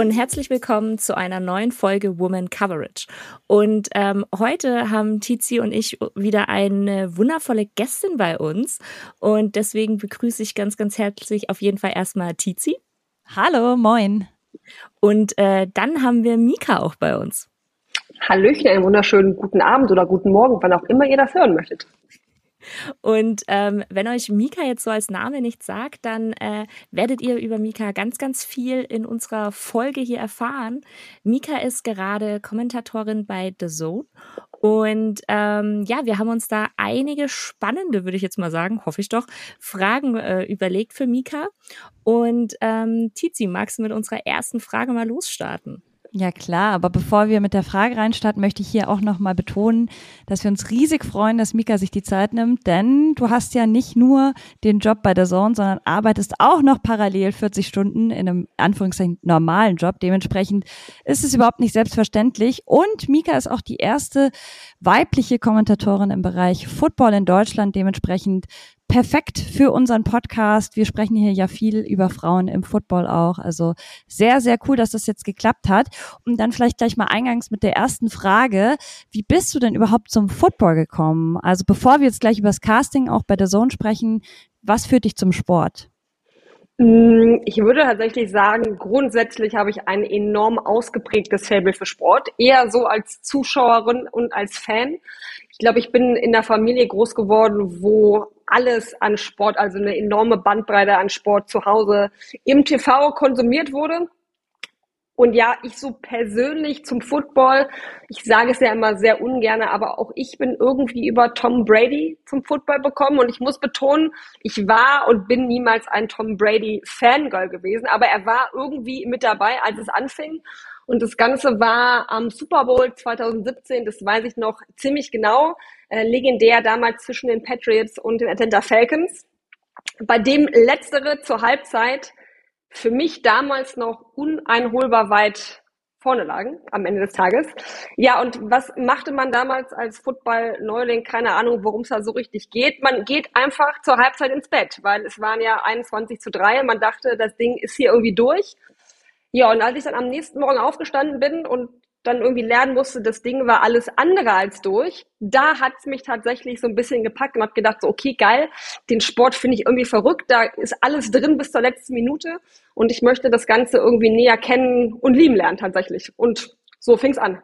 und herzlich willkommen zu einer neuen Folge Woman Coverage. Und ähm, heute haben Tizi und ich wieder eine wundervolle Gästin bei uns. Und deswegen begrüße ich ganz, ganz herzlich auf jeden Fall erstmal Tizi. Hallo, moin. Und äh, dann haben wir Mika auch bei uns. Hallöchen, einen wunderschönen guten Abend oder guten Morgen, wann auch immer ihr das hören möchtet. Und ähm, wenn euch Mika jetzt so als Name nicht sagt, dann äh, werdet ihr über Mika ganz, ganz viel in unserer Folge hier erfahren. Mika ist gerade Kommentatorin bei The Zone. Und ähm, ja, wir haben uns da einige spannende, würde ich jetzt mal sagen, hoffe ich doch, Fragen äh, überlegt für Mika. Und ähm, Tizi, magst du mit unserer ersten Frage mal losstarten? Ja klar, aber bevor wir mit der Frage reinstarten, möchte ich hier auch nochmal betonen, dass wir uns riesig freuen, dass Mika sich die Zeit nimmt, denn du hast ja nicht nur den Job bei der Zone, sondern arbeitest auch noch parallel 40 Stunden in einem Anführungszeichen normalen Job. Dementsprechend ist es überhaupt nicht selbstverständlich und Mika ist auch die erste weibliche Kommentatorin im Bereich Football in Deutschland. Dementsprechend perfekt für unseren Podcast. Wir sprechen hier ja viel über Frauen im Football auch. Also sehr, sehr cool, dass das jetzt geklappt hat. Und dann vielleicht gleich mal eingangs mit der ersten Frage. Wie bist du denn überhaupt zum Football gekommen? Also bevor wir jetzt gleich über das Casting auch bei der Zone sprechen, was führt dich zum Sport? Mm, ich würde tatsächlich sagen, grundsätzlich habe ich ein enorm ausgeprägtes Faible für Sport, eher so als Zuschauerin und als Fan. Ich glaube, ich bin in der Familie groß geworden, wo alles an Sport, also eine enorme Bandbreite an Sport zu Hause im TV konsumiert wurde. Und ja, ich so persönlich zum Football, ich sage es ja immer sehr ungern, aber auch ich bin irgendwie über Tom Brady zum Football bekommen. Und ich muss betonen, ich war und bin niemals ein Tom Brady Fangirl gewesen, aber er war irgendwie mit dabei, als es anfing. Und das Ganze war am Super Bowl 2017, das weiß ich noch ziemlich genau, äh, legendär damals zwischen den Patriots und den Atlanta Falcons, bei dem letztere zur Halbzeit für mich damals noch uneinholbar weit vorne lagen am Ende des Tages. Ja, und was machte man damals als Football-Neuling? Keine Ahnung, worum es da so richtig geht. Man geht einfach zur Halbzeit ins Bett, weil es waren ja 21 zu 3 und man dachte, das Ding ist hier irgendwie durch. Ja, und als ich dann am nächsten Morgen aufgestanden bin und dann irgendwie lernen musste, das Ding war alles andere als durch, da hat's mich tatsächlich so ein bisschen gepackt und hab gedacht, so, okay, geil, den Sport finde ich irgendwie verrückt, da ist alles drin bis zur letzten Minute und ich möchte das Ganze irgendwie näher kennen und lieben lernen tatsächlich. Und so fing's an.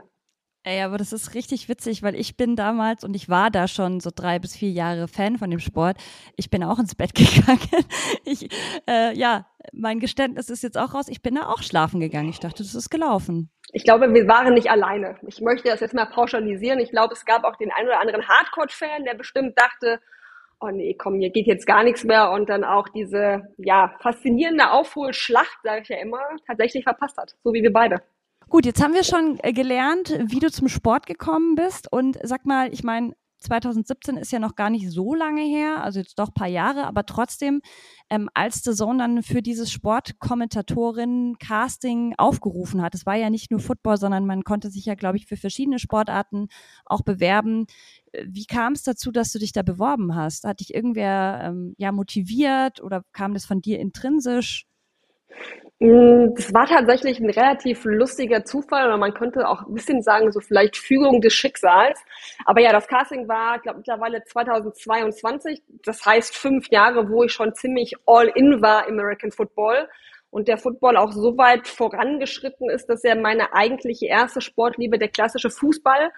Ey, aber das ist richtig witzig, weil ich bin damals und ich war da schon so drei bis vier Jahre Fan von dem Sport. Ich bin auch ins Bett gegangen. Ich, äh, ja, mein Geständnis ist jetzt auch raus. Ich bin da auch schlafen gegangen. Ich dachte, das ist gelaufen. Ich glaube, wir waren nicht alleine. Ich möchte das jetzt mal pauschalisieren. Ich glaube, es gab auch den einen oder anderen Hardcore-Fan, der bestimmt dachte, oh nee, komm, hier geht jetzt gar nichts mehr und dann auch diese, ja, faszinierende Aufholschlacht, sage ich ja immer, tatsächlich verpasst hat. So wie wir beide. Gut, jetzt haben wir schon äh, gelernt, wie du zum Sport gekommen bist. Und sag mal, ich meine, 2017 ist ja noch gar nicht so lange her, also jetzt doch paar Jahre, aber trotzdem, ähm, als The Zone dann für dieses Sportkommentatorin-Casting aufgerufen hat, es war ja nicht nur Football, sondern man konnte sich ja, glaube ich, für verschiedene Sportarten auch bewerben. Äh, wie kam es dazu, dass du dich da beworben hast? Hat dich irgendwer ähm, ja motiviert oder kam das von dir intrinsisch? Mm, das war tatsächlich ein relativ lustiger Zufall oder man könnte auch ein bisschen sagen, so vielleicht Fügung des Schicksals. Aber ja, das Casting war, glaube mittlerweile 2022. Das heißt fünf Jahre, wo ich schon ziemlich all in war im American Football und der Football auch so weit vorangeschritten ist, dass er meine eigentliche erste Sportliebe, der klassische Fußball,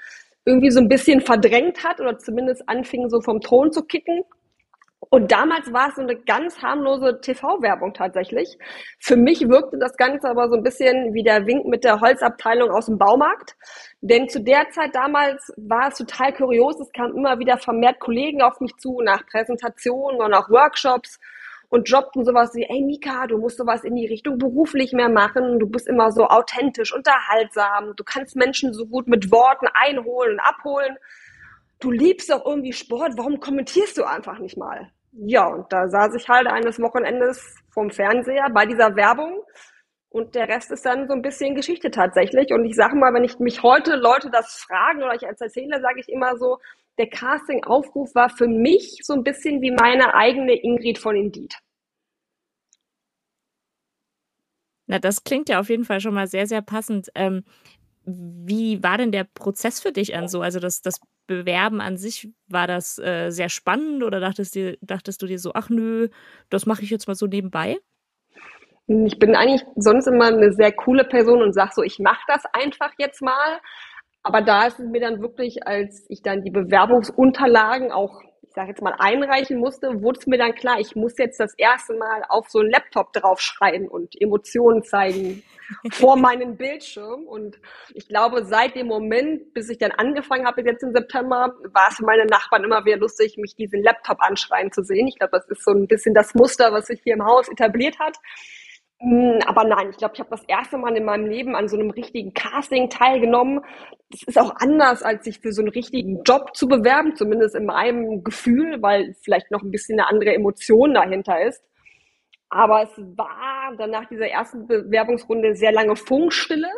irgendwie so ein bisschen verdrängt hat oder zumindest anfing so vom Thron zu kicken. Und damals war es so eine ganz harmlose TV-Werbung tatsächlich. Für mich wirkte das Ganze aber so ein bisschen wie der Wink mit der Holzabteilung aus dem Baumarkt. Denn zu der Zeit damals war es total kurios. Es kamen immer wieder vermehrt Kollegen auf mich zu nach Präsentationen und auch Workshops und jobbten sowas wie, ey Mika, du musst sowas in die Richtung beruflich mehr machen. Du bist immer so authentisch, unterhaltsam. Du kannst Menschen so gut mit Worten einholen und abholen du liebst doch irgendwie Sport, warum kommentierst du einfach nicht mal? Ja, und da saß ich halt eines Wochenendes vom Fernseher bei dieser Werbung und der Rest ist dann so ein bisschen Geschichte tatsächlich. Und ich sage mal, wenn ich mich heute Leute das fragen oder ich als erzähle, sage ich immer so, der Casting-Aufruf war für mich so ein bisschen wie meine eigene Ingrid von Indeed. Na, das klingt ja auf jeden Fall schon mal sehr, sehr passend. Ähm, wie war denn der Prozess für dich an so? Also das, das Bewerben an sich, war das äh, sehr spannend oder dachtest, dir, dachtest du dir so, ach nö, das mache ich jetzt mal so nebenbei? Ich bin eigentlich sonst immer eine sehr coole Person und sage so, ich mache das einfach jetzt mal. Aber da ist es mir dann wirklich, als ich dann die Bewerbungsunterlagen auch sage jetzt mal, einreichen musste, wurde es mir dann klar, ich muss jetzt das erste Mal auf so einen Laptop draufschreiben und Emotionen zeigen vor meinem Bildschirm. Und ich glaube, seit dem Moment, bis ich dann angefangen habe, jetzt im September, war es für meine Nachbarn immer wieder lustig, mich diesen Laptop anschreien zu sehen. Ich glaube, das ist so ein bisschen das Muster, was sich hier im Haus etabliert hat. Hm, aber nein, ich glaube, ich habe das erste Mal in meinem Leben an so einem richtigen Casting teilgenommen. Das ist auch anders, als sich für so einen richtigen Job zu bewerben, zumindest in meinem Gefühl, weil vielleicht noch ein bisschen eine andere Emotion dahinter ist. Aber es war dann nach dieser ersten Bewerbungsrunde sehr lange Funkstille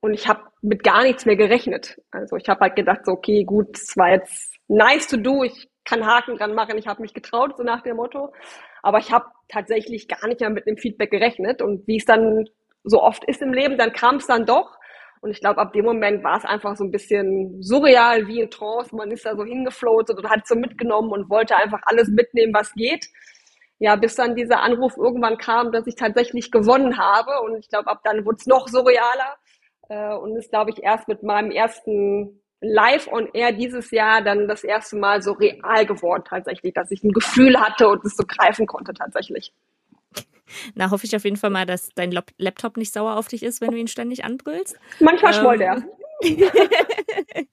und ich habe mit gar nichts mehr gerechnet. Also ich habe halt gedacht, so, okay, gut, es war jetzt nice to do, ich kann Haken dran machen, ich habe mich getraut, so nach dem Motto. Aber ich habe tatsächlich gar nicht mehr mit dem Feedback gerechnet. Und wie es dann so oft ist im Leben, dann kam es dann doch. Und ich glaube, ab dem Moment war es einfach so ein bisschen surreal, wie in Trance. Man ist da so hingefloatet und hat so mitgenommen und wollte einfach alles mitnehmen, was geht. Ja, bis dann dieser Anruf irgendwann kam, dass ich tatsächlich gewonnen habe. Und ich glaube, ab dann wurde es noch surrealer. Äh, und ist, glaube ich, erst mit meinem ersten live on air dieses Jahr dann das erste Mal so real geworden tatsächlich, dass ich ein Gefühl hatte und es so greifen konnte tatsächlich. Na, hoffe ich auf jeden Fall mal, dass dein Laptop nicht sauer auf dich ist, wenn du ihn ständig anbrüllst. Manchmal ähm, schmollt er.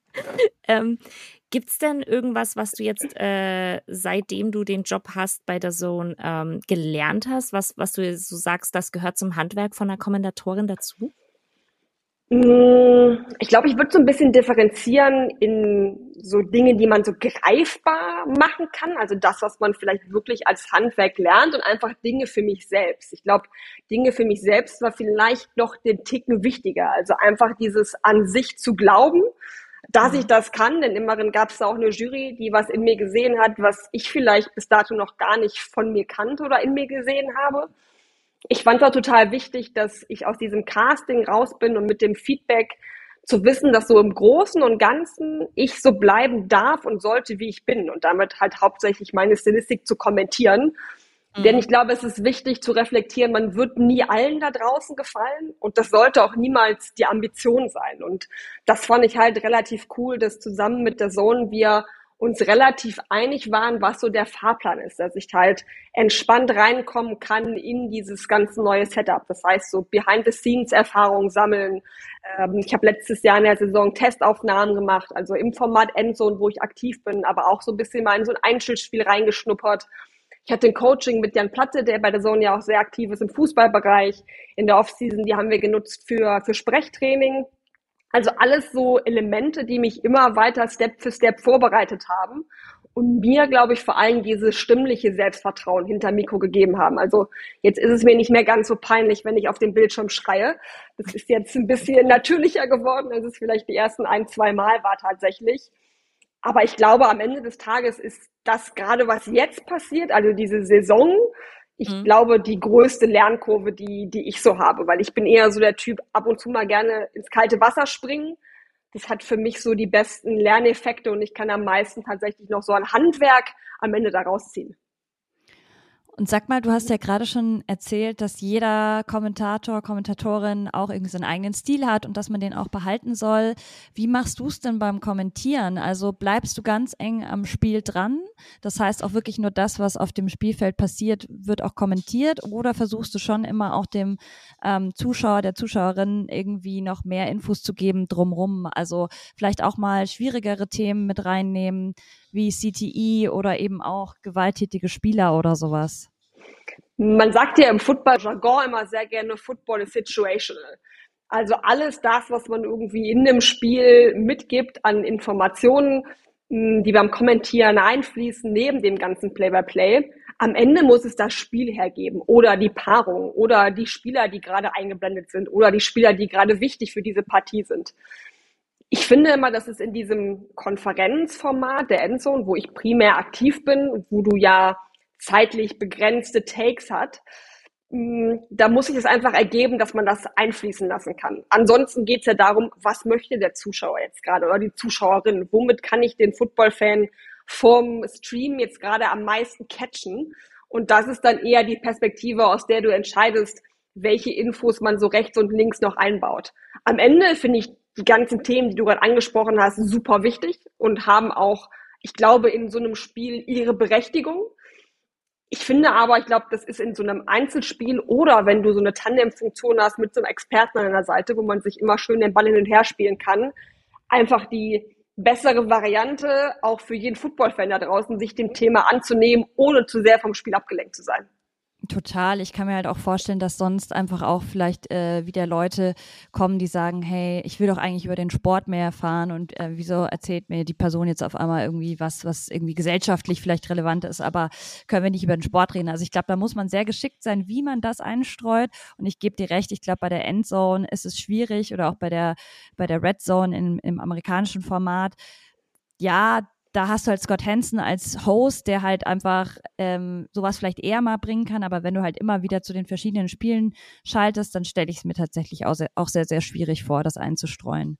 ähm, Gibt es denn irgendwas, was du jetzt, äh, seitdem du den Job hast bei der Zone, ähm, gelernt hast, was, was du so sagst, das gehört zum Handwerk von einer Kommentatorin dazu? Mm, ich glaube, ich würde so ein bisschen differenzieren in so Dinge, die man so greifbar machen kann. Also das, was man vielleicht wirklich als Handwerk lernt und einfach Dinge für mich selbst. Ich glaube, Dinge für mich selbst war vielleicht noch den Ticken wichtiger. Also einfach dieses an sich zu glauben, dass ich das kann. Denn immerhin gab es auch eine Jury, die was in mir gesehen hat, was ich vielleicht bis dato noch gar nicht von mir kannte oder in mir gesehen habe ich fand es auch total wichtig, dass ich aus diesem Casting raus bin und mit dem Feedback zu wissen, dass so im Großen und Ganzen ich so bleiben darf und sollte, wie ich bin und damit halt hauptsächlich meine Stilistik zu kommentieren. Mhm. Denn ich glaube, es ist wichtig zu reflektieren, man wird nie allen da draußen gefallen und das sollte auch niemals die Ambition sein. Und das fand ich halt relativ cool, dass zusammen mit der Zone wir uns relativ einig waren, was so der Fahrplan ist, dass ich halt entspannt reinkommen kann in dieses ganze neue Setup. Das heißt, so Behind-the-Scenes-Erfahrungen sammeln. Ähm, ich habe letztes Jahr in der Saison Testaufnahmen gemacht, also im Format Endzone, wo ich aktiv bin, aber auch so ein bisschen mal in so ein Einzelspiel reingeschnuppert. Ich hatte ein Coaching mit Jan Platte, der bei der Zone ja auch sehr aktiv ist im Fußballbereich. In der Offseason, die haben wir genutzt für, für Sprechtraining. Also alles so Elemente, die mich immer weiter Step für Step vorbereitet haben und mir, glaube ich, vor allem dieses stimmliche Selbstvertrauen hinter Mikro gegeben haben. Also jetzt ist es mir nicht mehr ganz so peinlich, wenn ich auf dem Bildschirm schreie. Das ist jetzt ein bisschen natürlicher geworden, als es vielleicht die ersten ein, zwei Mal war tatsächlich. Aber ich glaube, am Ende des Tages ist das gerade, was jetzt passiert, also diese Saison, ich mhm. glaube, die größte Lernkurve, die, die ich so habe, weil ich bin eher so der Typ, ab und zu mal gerne ins kalte Wasser springen. Das hat für mich so die besten Lerneffekte und ich kann am meisten tatsächlich noch so ein Handwerk am Ende daraus ziehen. Und sag mal, du hast ja gerade schon erzählt, dass jeder Kommentator, Kommentatorin auch irgendwie seinen eigenen Stil hat und dass man den auch behalten soll. Wie machst du es denn beim Kommentieren? Also bleibst du ganz eng am Spiel dran? Das heißt auch wirklich nur das, was auf dem Spielfeld passiert, wird auch kommentiert? Oder versuchst du schon immer auch dem ähm, Zuschauer, der Zuschauerin irgendwie noch mehr Infos zu geben drumrum? Also vielleicht auch mal schwierigere Themen mit reinnehmen wie CTE oder eben auch gewalttätige Spieler oder sowas? Man sagt ja im Football-Jargon immer sehr gerne, Football is situational. Also alles das, was man irgendwie in dem Spiel mitgibt an Informationen, die beim Kommentieren einfließen, neben dem ganzen Play-by-Play. Am Ende muss es das Spiel hergeben oder die Paarung oder die Spieler, die gerade eingeblendet sind oder die Spieler, die gerade wichtig für diese Partie sind. Ich finde immer, dass es in diesem Konferenzformat der Endzone, wo ich primär aktiv bin, wo du ja zeitlich begrenzte Takes hat, mm, da muss sich es einfach ergeben, dass man das einfließen lassen kann. Ansonsten geht es ja darum, was möchte der Zuschauer jetzt gerade oder die Zuschauerin? Womit kann ich den Football-Fan vom Stream jetzt gerade am meisten catchen? Und das ist dann eher die Perspektive, aus der du entscheidest, welche Infos man so rechts und links noch einbaut. Am Ende finde ich die ganzen Themen, die du gerade angesprochen hast, super wichtig und haben auch, ich glaube, in so einem Spiel ihre Berechtigung. Ich finde aber, ich glaube, das ist in so einem Einzelspiel oder wenn du so eine Tandem-Funktion hast mit so einem Experten an deiner Seite, wo man sich immer schön den Ball hin und her spielen kann, einfach die bessere Variante, auch für jeden Football-Fan da draußen, sich dem Thema anzunehmen, ohne zu sehr vom Spiel abgelenkt zu sein. Total. Ich kann mir halt auch vorstellen, dass sonst einfach auch vielleicht äh, wieder Leute kommen, die sagen, hey, ich will doch eigentlich über den Sport mehr erfahren und äh, wieso erzählt mir die Person jetzt auf einmal irgendwie was, was irgendwie gesellschaftlich vielleicht relevant ist, aber können wir nicht über den Sport reden. Also ich glaube, da muss man sehr geschickt sein, wie man das einstreut. Und ich gebe dir recht, ich glaube, bei der Endzone ist es schwierig oder auch bei der, bei der Red Zone in, im amerikanischen Format. Ja, da hast du halt Scott Hansen als Host, der halt einfach ähm, sowas vielleicht eher mal bringen kann, aber wenn du halt immer wieder zu den verschiedenen Spielen schaltest, dann stelle ich es mir tatsächlich auch sehr, auch sehr, sehr schwierig vor, das einzustreuen.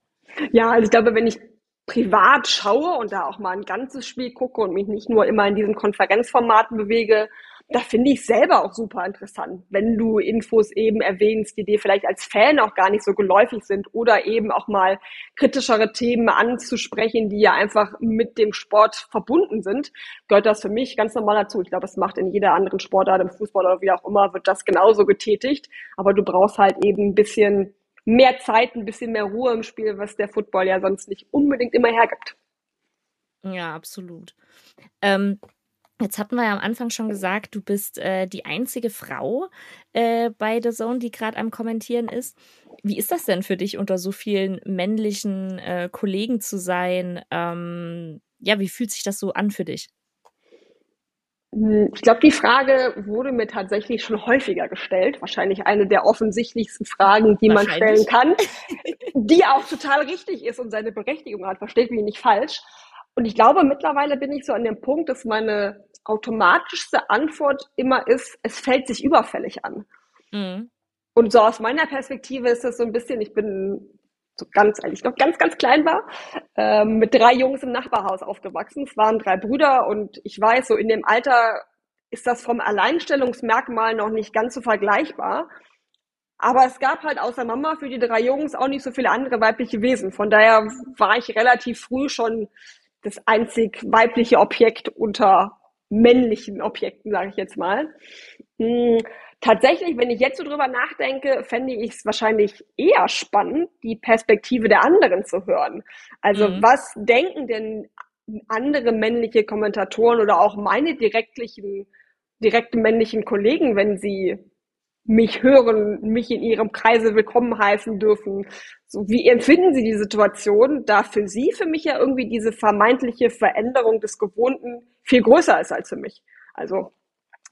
Ja, also ich glaube, wenn ich privat schaue und da auch mal ein ganzes Spiel gucke und mich nicht nur immer in diesen Konferenzformaten bewege, da finde ich selber auch super interessant, wenn du Infos eben erwähnst, die dir vielleicht als Fan auch gar nicht so geläufig sind oder eben auch mal kritischere Themen anzusprechen, die ja einfach mit dem Sport verbunden sind, gehört das für mich ganz normal dazu. Ich glaube, es macht in jeder anderen Sportart, im Fußball oder wie auch immer, wird das genauso getätigt. Aber du brauchst halt eben ein bisschen mehr Zeit, ein bisschen mehr Ruhe im Spiel, was der Football ja sonst nicht unbedingt immer hergibt. Ja, absolut. Ähm, Jetzt hatten wir ja am Anfang schon gesagt, du bist äh, die einzige Frau äh, bei The Zone, die gerade am Kommentieren ist. Wie ist das denn für dich, unter so vielen männlichen äh, Kollegen zu sein? Ähm, ja, wie fühlt sich das so an für dich? Hm, ich glaube, die Frage wurde mir tatsächlich schon häufiger gestellt. Wahrscheinlich eine der offensichtlichsten Fragen, die man stellen kann, die auch total richtig ist und seine Berechtigung hat. Versteht mich nicht falsch. Und ich glaube, mittlerweile bin ich so an dem Punkt, dass meine automatischste Antwort immer ist, es fällt sich überfällig an. Mhm. Und so aus meiner Perspektive ist es so ein bisschen, ich bin so ganz, als ich noch ganz, ganz klein war, ähm, mit drei Jungs im Nachbarhaus aufgewachsen. Es waren drei Brüder und ich weiß, so in dem Alter ist das vom Alleinstellungsmerkmal noch nicht ganz so vergleichbar. Aber es gab halt außer Mama für die drei Jungs auch nicht so viele andere weibliche Wesen. Von daher war ich relativ früh schon das einzig weibliche Objekt unter männlichen Objekten, sage ich jetzt mal. Hm, tatsächlich, wenn ich jetzt so drüber nachdenke, fände ich es wahrscheinlich eher spannend, die Perspektive der anderen zu hören. Also mhm. was denken denn andere männliche Kommentatoren oder auch meine direktlichen, direkten männlichen Kollegen, wenn sie mich hören, mich in ihrem Kreise willkommen heißen dürfen. So, wie empfinden Sie die Situation, da für Sie für mich ja irgendwie diese vermeintliche Veränderung des Gewohnten viel größer ist als für mich? Also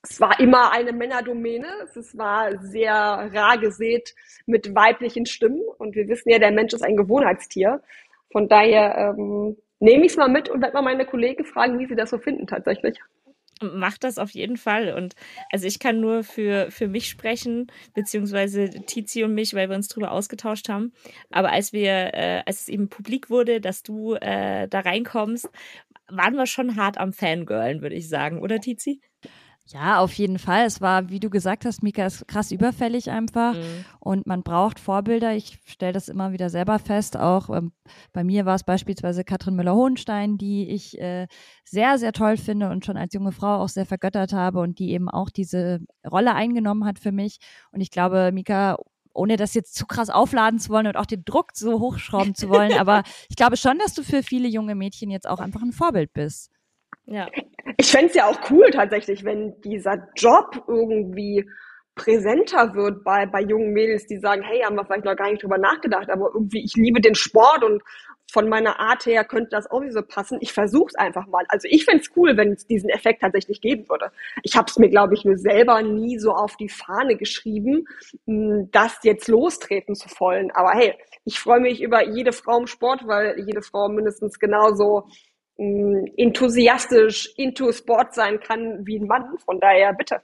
es war immer eine Männerdomäne, es war sehr rar gesät mit weiblichen Stimmen und wir wissen ja, der Mensch ist ein Gewohnheitstier. Von daher ähm, nehme ich es mal mit und werde mal meine Kollegen fragen, wie sie das so finden tatsächlich macht das auf jeden Fall. Und also ich kann nur für, für mich sprechen, beziehungsweise Tizi und mich, weil wir uns darüber ausgetauscht haben. Aber als wir, äh, als es eben publik wurde, dass du äh, da reinkommst, waren wir schon hart am Fangirlen, würde ich sagen, oder Tizi? Ja, auf jeden Fall. Es war, wie du gesagt hast, Mika ist krass überfällig einfach mhm. und man braucht Vorbilder. Ich stelle das immer wieder selber fest. Auch ähm, bei mir war es beispielsweise Katrin Müller-Hohenstein, die ich äh, sehr, sehr toll finde und schon als junge Frau auch sehr vergöttert habe und die eben auch diese Rolle eingenommen hat für mich. Und ich glaube, Mika, ohne das jetzt zu krass aufladen zu wollen und auch den Druck so hochschrauben zu wollen, aber ich glaube schon, dass du für viele junge Mädchen jetzt auch einfach ein Vorbild bist. Ja. Ich fände es ja auch cool tatsächlich, wenn dieser Job irgendwie präsenter wird bei, bei jungen Mädels, die sagen, hey, haben wir vielleicht noch gar nicht drüber nachgedacht, aber irgendwie, ich liebe den Sport und von meiner Art her könnte das auch so passen. Ich versuche es einfach mal. Also ich fände es cool, wenn es diesen Effekt tatsächlich geben würde. Ich habe es mir, glaube ich, nur selber nie so auf die Fahne geschrieben, hm, das jetzt lostreten zu wollen. Aber hey, ich freue mich über jede Frau im Sport, weil jede Frau mindestens genauso enthusiastisch into Sport sein kann wie ein Mann. Von daher bitte.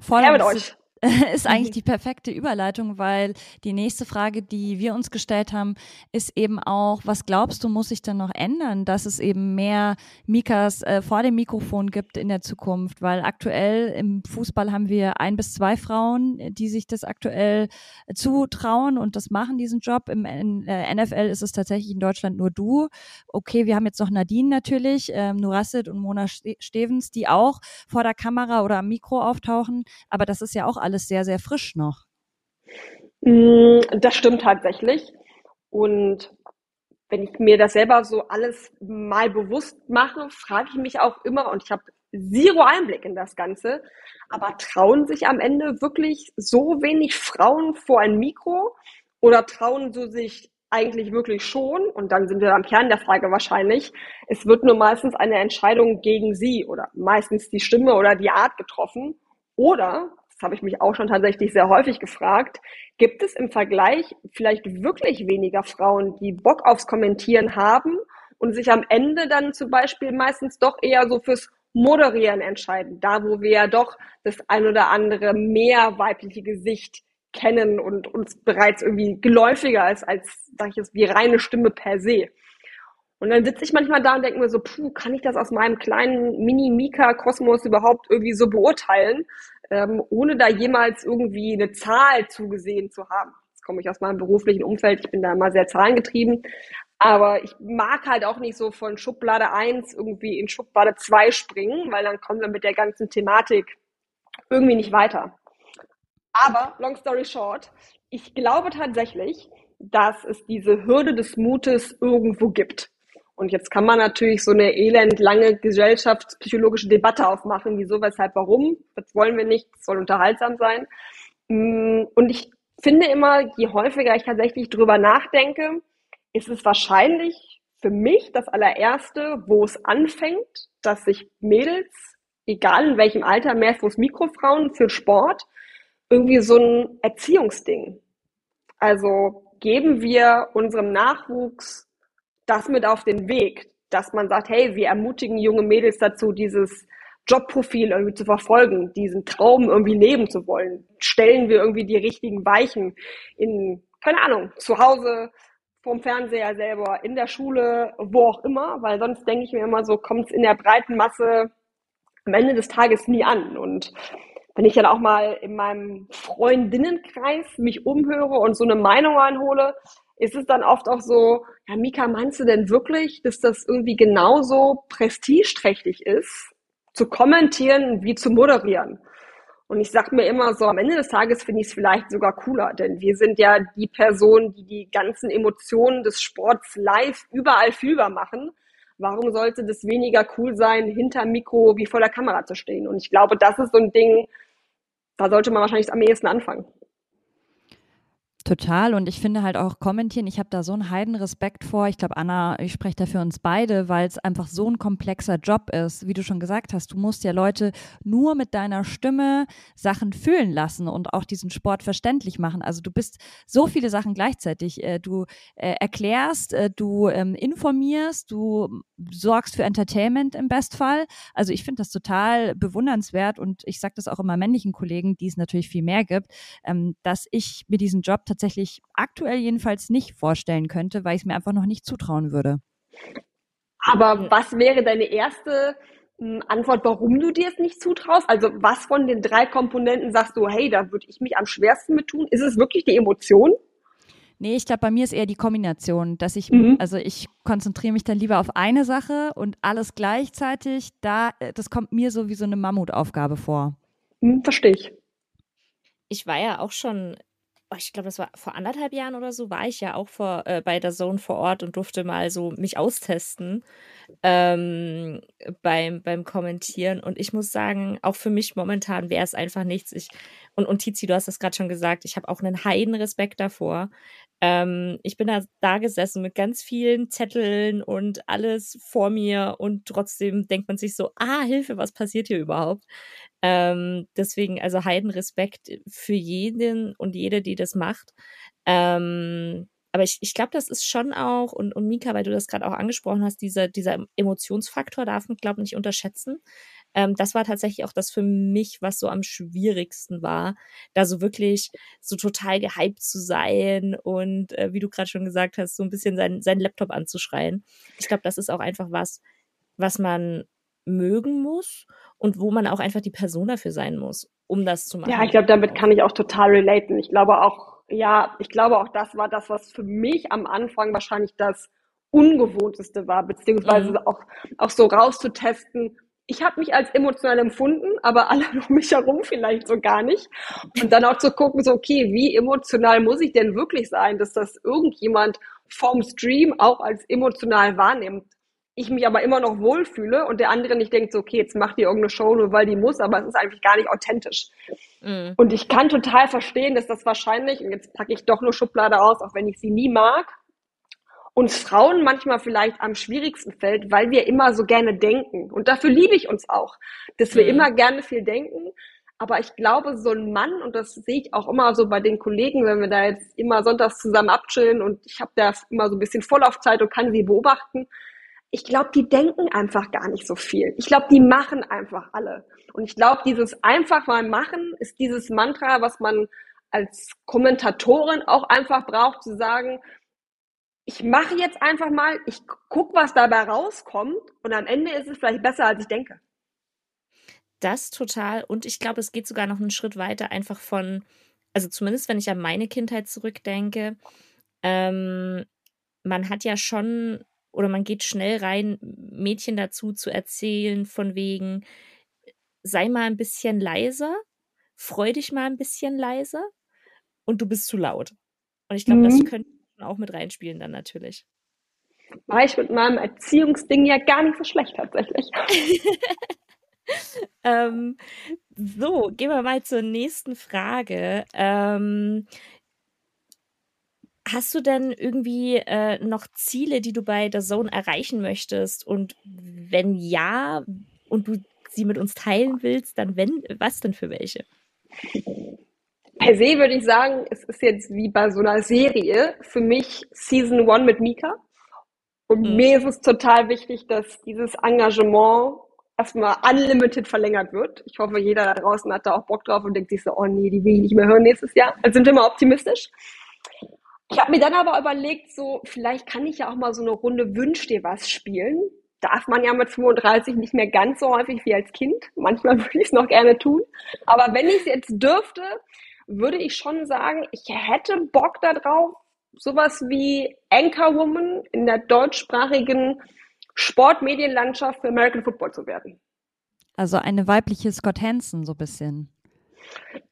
Voll. Her mit euch. ist eigentlich die perfekte Überleitung, weil die nächste Frage, die wir uns gestellt haben, ist eben auch, was glaubst du, muss sich denn noch ändern, dass es eben mehr Mikas äh, vor dem Mikrofon gibt in der Zukunft? Weil aktuell im Fußball haben wir ein bis zwei Frauen, die sich das aktuell zutrauen und das machen, diesen Job. Im äh, NFL ist es tatsächlich in Deutschland nur du. Okay, wir haben jetzt noch Nadine natürlich, ähm, Nurassid und Mona Stevens, die auch vor der Kamera oder am Mikro auftauchen, aber das ist ja auch alles sehr, sehr frisch noch. Mm, das stimmt tatsächlich. Und wenn ich mir das selber so alles mal bewusst mache, frage ich mich auch immer, und ich habe zero Einblick in das Ganze, aber trauen sich am Ende wirklich so wenig Frauen vor ein Mikro oder trauen sie sich eigentlich wirklich schon? Und dann sind wir am Kern der Frage wahrscheinlich, es wird nur meistens eine Entscheidung gegen sie oder meistens die Stimme oder die Art getroffen. Oder das habe ich mich auch schon tatsächlich sehr häufig gefragt, gibt es im Vergleich vielleicht wirklich weniger Frauen, die Bock aufs Kommentieren haben und sich am Ende dann zum Beispiel meistens doch eher so fürs Moderieren entscheiden, da wo wir ja doch das ein oder andere mehr weibliche Gesicht kennen und uns bereits irgendwie geläufiger ist als, sag ich jetzt, die reine Stimme per se. Und dann sitze ich manchmal da und denke mir so, puh, kann ich das aus meinem kleinen Mini-Mika-Kosmos überhaupt irgendwie so beurteilen? Ähm, ohne da jemals irgendwie eine Zahl zugesehen zu haben. Jetzt komme ich aus meinem beruflichen Umfeld, ich bin da immer sehr zahlengetrieben, aber ich mag halt auch nicht so von Schublade 1 irgendwie in Schublade 2 springen, weil dann kommen wir mit der ganzen Thematik irgendwie nicht weiter. Aber, long story short, ich glaube tatsächlich, dass es diese Hürde des Mutes irgendwo gibt. Und jetzt kann man natürlich so eine elendlange gesellschaftspsychologische Debatte aufmachen, wieso, weshalb, warum. Das wollen wir nicht, das soll unterhaltsam sein. Mm, und ich finde immer, je häufiger ich tatsächlich drüber nachdenke, ist es wahrscheinlich für mich das allererste, wo es anfängt, dass sich Mädels, egal in welchem Alter, mehr fürs Mikrofrauen, für Sport, irgendwie so ein Erziehungsding. Also geben wir unserem Nachwuchs das mit auf den Weg, dass man sagt, hey, wir ermutigen junge Mädels dazu, dieses Jobprofil irgendwie zu verfolgen, diesen Traum irgendwie leben zu wollen. Stellen wir irgendwie die richtigen Weichen in, keine Ahnung, zu Hause, vorm Fernseher selber, in der Schule, wo auch immer, weil sonst denke ich mir immer so, kommt es in der breiten Masse am Ende des Tages nie an. Und wenn ich dann auch mal in meinem Freundinnenkreis mich umhöre und so eine Meinung einhole, ist es dann oft auch so, ja, Mika, meinst du denn wirklich, dass das irgendwie genauso prestigeträchtig ist, zu kommentieren wie zu moderieren? Und ich sag mir immer so, am Ende des Tages finde ich es vielleicht sogar cooler, denn wir sind ja die Personen, die die ganzen Emotionen des Sports live überall fühlbar machen. Warum sollte das weniger cool sein, hinter Mikro wie vor der Kamera zu stehen? Und ich glaube, das ist so ein Ding, da sollte man wahrscheinlich am ehesten anfangen. Total. Und ich finde halt auch kommentieren, ich habe da so einen Heidenrespekt vor. Ich glaube, Anna, ich spreche da für uns beide, weil es einfach so ein komplexer Job ist. Wie du schon gesagt hast, du musst ja Leute nur mit deiner Stimme Sachen fühlen lassen und auch diesen Sport verständlich machen. Also du bist so viele Sachen gleichzeitig. Äh, du äh, erklärst, äh, du ähm, informierst, du sorgst für Entertainment im Bestfall. Also ich finde das total bewundernswert und ich sage das auch immer männlichen Kollegen, die es natürlich viel mehr gibt, ähm, dass ich mir diesen Job tatsächlich aktuell jedenfalls nicht vorstellen könnte, weil ich es mir einfach noch nicht zutrauen würde. Aber was wäre deine erste hm, Antwort, warum du dir es nicht zutraust? Also was von den drei Komponenten sagst du, hey, da würde ich mich am schwersten mit tun? Ist es wirklich die Emotion? Nee, ich glaube, bei mir ist eher die Kombination, dass ich, mhm. also ich konzentriere mich dann lieber auf eine Sache und alles gleichzeitig, da, äh, das kommt mir so wie so eine Mammutaufgabe vor. Mhm, verstehe ich. Ich war ja auch schon ich glaube, das war vor anderthalb Jahren oder so, war ich ja auch vor, äh, bei der Zone vor Ort und durfte mal so mich austesten ähm, beim, beim Kommentieren. Und ich muss sagen, auch für mich momentan wäre es einfach nichts. Ich, und, und Tizi, du hast das gerade schon gesagt, ich habe auch einen heiden Respekt davor. Ähm, ich bin da, da gesessen mit ganz vielen Zetteln und alles vor mir und trotzdem denkt man sich so, ah, Hilfe, was passiert hier überhaupt? Ähm, deswegen, also heiden Respekt für jeden und jede, die das macht. Ähm, aber ich, ich glaube, das ist schon auch, und, und Mika, weil du das gerade auch angesprochen hast, dieser, dieser Emotionsfaktor darf man, glaube ich, nicht unterschätzen. Ähm, das war tatsächlich auch das für mich, was so am schwierigsten war, da so wirklich so total gehypt zu sein und äh, wie du gerade schon gesagt hast, so ein bisschen seinen, seinen Laptop anzuschreien. Ich glaube, das ist auch einfach was, was man mögen muss und wo man auch einfach die Person dafür sein muss, um das zu machen. Ja, ich glaube, damit kann ich auch total relaten. Ich glaube auch, ja, ich glaube auch, das war das, was für mich am Anfang wahrscheinlich das Ungewohnteste war, beziehungsweise mhm. auch, auch so rauszutesten. Ich habe mich als emotional empfunden, aber alle um mich herum vielleicht so gar nicht. Und dann auch zu gucken, so, okay, wie emotional muss ich denn wirklich sein, dass das irgendjemand vom Stream auch als emotional wahrnimmt ich mich aber immer noch wohlfühle und der andere nicht denkt, so, okay, jetzt macht die irgendeine Show nur weil die muss, aber es ist eigentlich gar nicht authentisch. Mhm. Und ich kann total verstehen, dass das wahrscheinlich, und jetzt packe ich doch nur Schublade aus, auch wenn ich sie nie mag, uns Frauen manchmal vielleicht am schwierigsten fällt, weil wir immer so gerne denken. Und dafür liebe ich uns auch, dass wir mhm. immer gerne viel denken. Aber ich glaube, so ein Mann, und das sehe ich auch immer so bei den Kollegen, wenn wir da jetzt immer sonntags zusammen abchillen und ich habe da immer so ein bisschen Vorlaufzeit und kann sie beobachten, ich glaube, die denken einfach gar nicht so viel. Ich glaube, die machen einfach alle. Und ich glaube, dieses einfach mal machen ist dieses Mantra, was man als Kommentatorin auch einfach braucht, zu sagen, ich mache jetzt einfach mal, ich gucke, was dabei rauskommt und am Ende ist es vielleicht besser, als ich denke. Das total. Und ich glaube, es geht sogar noch einen Schritt weiter, einfach von, also zumindest wenn ich an meine Kindheit zurückdenke, ähm, man hat ja schon oder man geht schnell rein, Mädchen dazu zu erzählen, von wegen, sei mal ein bisschen leiser, freu dich mal ein bisschen leiser und du bist zu laut. Und ich glaube, mhm. das könnte auch mit reinspielen dann natürlich. War ich mit meinem Erziehungsding ja gar nicht so schlecht tatsächlich. ähm, so, gehen wir mal zur nächsten Frage. Ähm, Hast du denn irgendwie äh, noch Ziele, die du bei der Zone erreichen möchtest? Und wenn ja, und du sie mit uns teilen willst, dann wenn, was denn für welche? Per se würde ich sagen, es ist jetzt wie bei so einer Serie für mich Season One mit Mika. Und mhm. mir ist es total wichtig, dass dieses Engagement erstmal unlimited verlängert wird. Ich hoffe, jeder da draußen hat da auch Bock drauf und denkt sich so, oh nee, die will ich nicht mehr hören nächstes Jahr. Also sind wir mal optimistisch. Ich habe mir dann aber überlegt, so vielleicht kann ich ja auch mal so eine Runde Wünsch dir was spielen. Darf man ja mit 35 nicht mehr ganz so häufig wie als Kind. Manchmal würde ich es noch gerne tun. Aber wenn ich es jetzt dürfte, würde ich schon sagen, ich hätte Bock darauf, sowas wie Anchorwoman in der deutschsprachigen Sportmedienlandschaft für American Football zu werden. Also eine weibliche Scott Hansen so ein bisschen.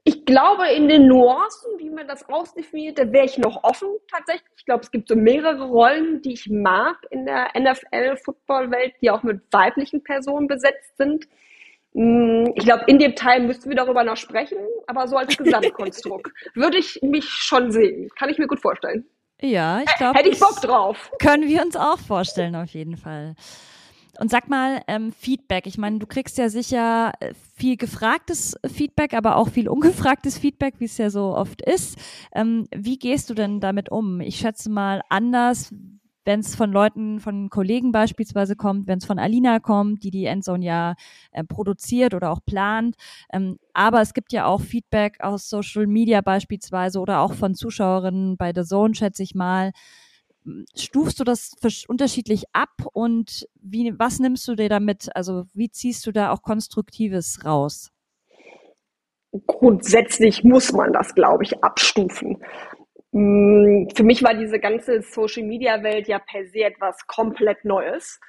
Ich glaube, in den Nuancen, wie man das ausdefiniert, da wäre ich noch offen tatsächlich. Ich glaube, es gibt so mehrere Rollen, die ich mag in der NFL-Football-Welt, die auch mit weiblichen Personen besetzt sind. Hm, ich glaube, in dem Teil müssten wir darüber noch sprechen, aber so als Gesamtkonstrukt würde ich mich schon sehen. Kann ich mir gut vorstellen. Ja, ich glaube. Hätte ich Bock drauf. Können wir uns auch vorstellen, auf jeden Fall. Und sag mal, ähm, Feedback. Ich meine, du kriegst ja sicher äh, viel gefragtes Feedback, aber auch viel ungefragtes Feedback, wie es ja so oft ist. Ähm, wie gehst du denn damit um? Ich schätze mal anders, wenn es von Leuten, von Kollegen beispielsweise kommt, wenn es von Alina kommt, die die Endzone ja äh, produziert oder auch plant. Ähm, aber es gibt ja auch Feedback aus Social Media beispielsweise oder auch von Zuschauerinnen bei The Zone, schätze ich mal stufst du das unterschiedlich ab und wie, was nimmst du dir damit? Also wie ziehst du da auch Konstruktives raus? Grundsätzlich muss man das, glaube ich, abstufen. Mm, für mich war diese ganze Social-Media-Welt ja per se etwas komplett Neues.